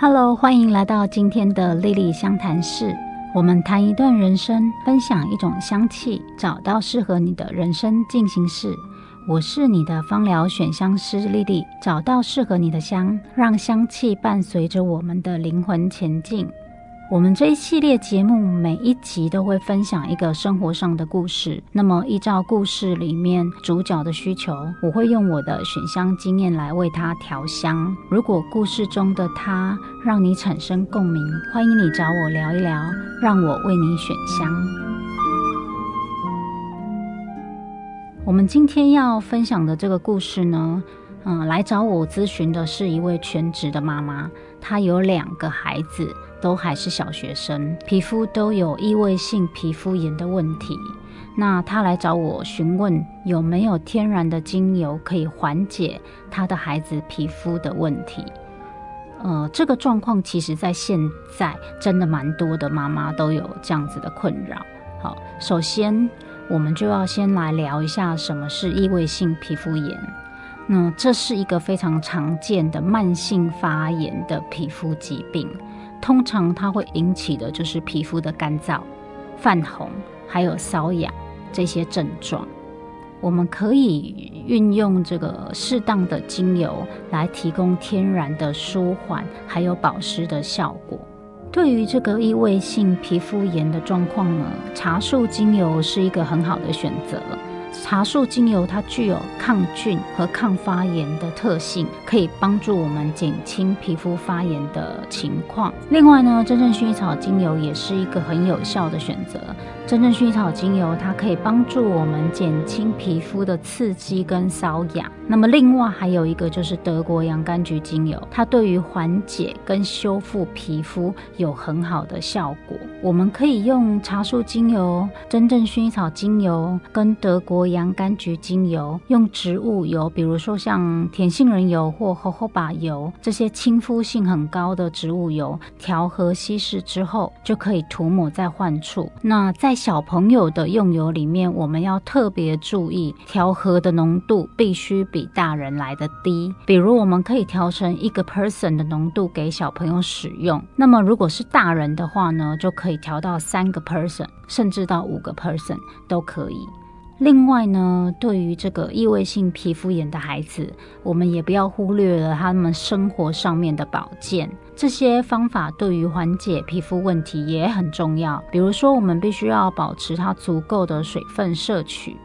Hello，欢迎来到今天的莉莉香谈室。我们谈一段人生，分享一种香气，找到适合你的人生进行式。我是你的芳疗选香师莉莉，找到适合你的香，让香气伴随着我们的灵魂前进。我们这一系列节目每一集都会分享一个生活上的故事。那么，依照故事里面主角的需求，我会用我的选香经验来为他调香。如果故事中的他让你产生共鸣，欢迎你找我聊一聊，让我为你选香。我们今天要分享的这个故事呢，嗯，来找我咨询的是一位全职的妈妈，她有两个孩子。都还是小学生，皮肤都有异位性皮肤炎的问题。那她来找我询问有没有天然的精油可以缓解她的孩子皮肤的问题。呃，这个状况其实在现在真的蛮多的妈妈都有这样子的困扰。好，首先我们就要先来聊一下什么是异位性皮肤炎。那这是一个非常常见的慢性发炎的皮肤疾病。通常它会引起的就是皮肤的干燥、泛红，还有瘙痒这些症状。我们可以运用这个适当的精油来提供天然的舒缓，还有保湿的效果。对于这个异位性皮肤炎的状况呢，茶树精油是一个很好的选择。茶树精油它具有抗菌和抗发炎的特性，可以帮助我们减轻皮肤发炎的情况。另外呢，真正薰衣草精油也是一个很有效的选择。真正薰衣草精油它可以帮助我们减轻皮肤的刺激跟瘙痒。那么另外还有一个就是德国洋甘菊精油，它对于缓解跟修复皮肤有很好的效果。我们可以用茶树精油、真正薰衣草精油跟德国洋甘菊精油，用植物油，比如说像甜杏仁油或荷荷巴油这些亲肤性很高的植物油，调和稀释之后，就可以涂抹在患处。那在小朋友的用油里面，我们要特别注意调和的浓度必须比大人来的低。比如，我们可以调成一个 person 的浓度给小朋友使用。那么，如果是大人的话呢，就可以调到三个 person，甚至到五个 person 都可以。另外呢，对于这个异位性皮肤炎的孩子，我们也不要忽略了他们生活上面的保健。这些方法对于缓解皮肤问题也很重要。比如说，我们必须要保持它足够的水分摄取。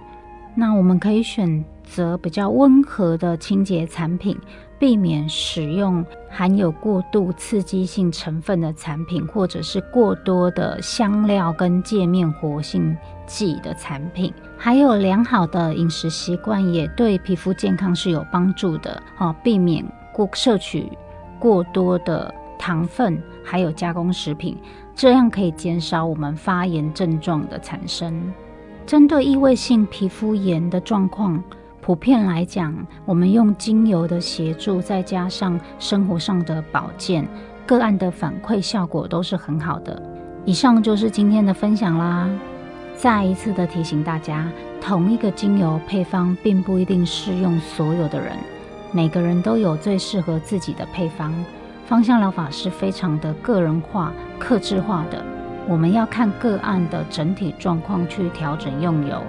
那我们可以选择比较温和的清洁产品。避免使用含有过度刺激性成分的产品，或者是过多的香料跟界面活性剂的产品。还有良好的饮食习惯也对皮肤健康是有帮助的。哦，避免过摄取过多的糖分，还有加工食品，这样可以减少我们发炎症状的产生。针对异位性皮肤炎的状况。普遍来讲，我们用精油的协助，再加上生活上的保健，个案的反馈效果都是很好的。以上就是今天的分享啦。再一次的提醒大家，同一个精油配方并不一定适用所有的人，每个人都有最适合自己的配方。芳香疗法是非常的个人化、克制化的，我们要看个案的整体状况去调整用油。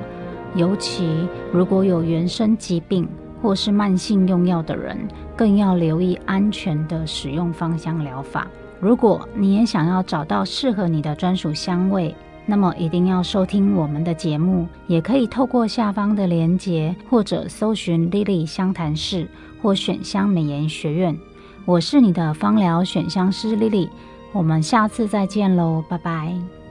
尤其如果有原生疾病或是慢性用药的人，更要留意安全的使用芳香疗法。如果你也想要找到适合你的专属香味，那么一定要收听我们的节目，也可以透过下方的连结，或者搜寻 Lily 香谈室或选香美颜学院。我是你的芳疗选香师 Lily，我们下次再见喽，拜拜。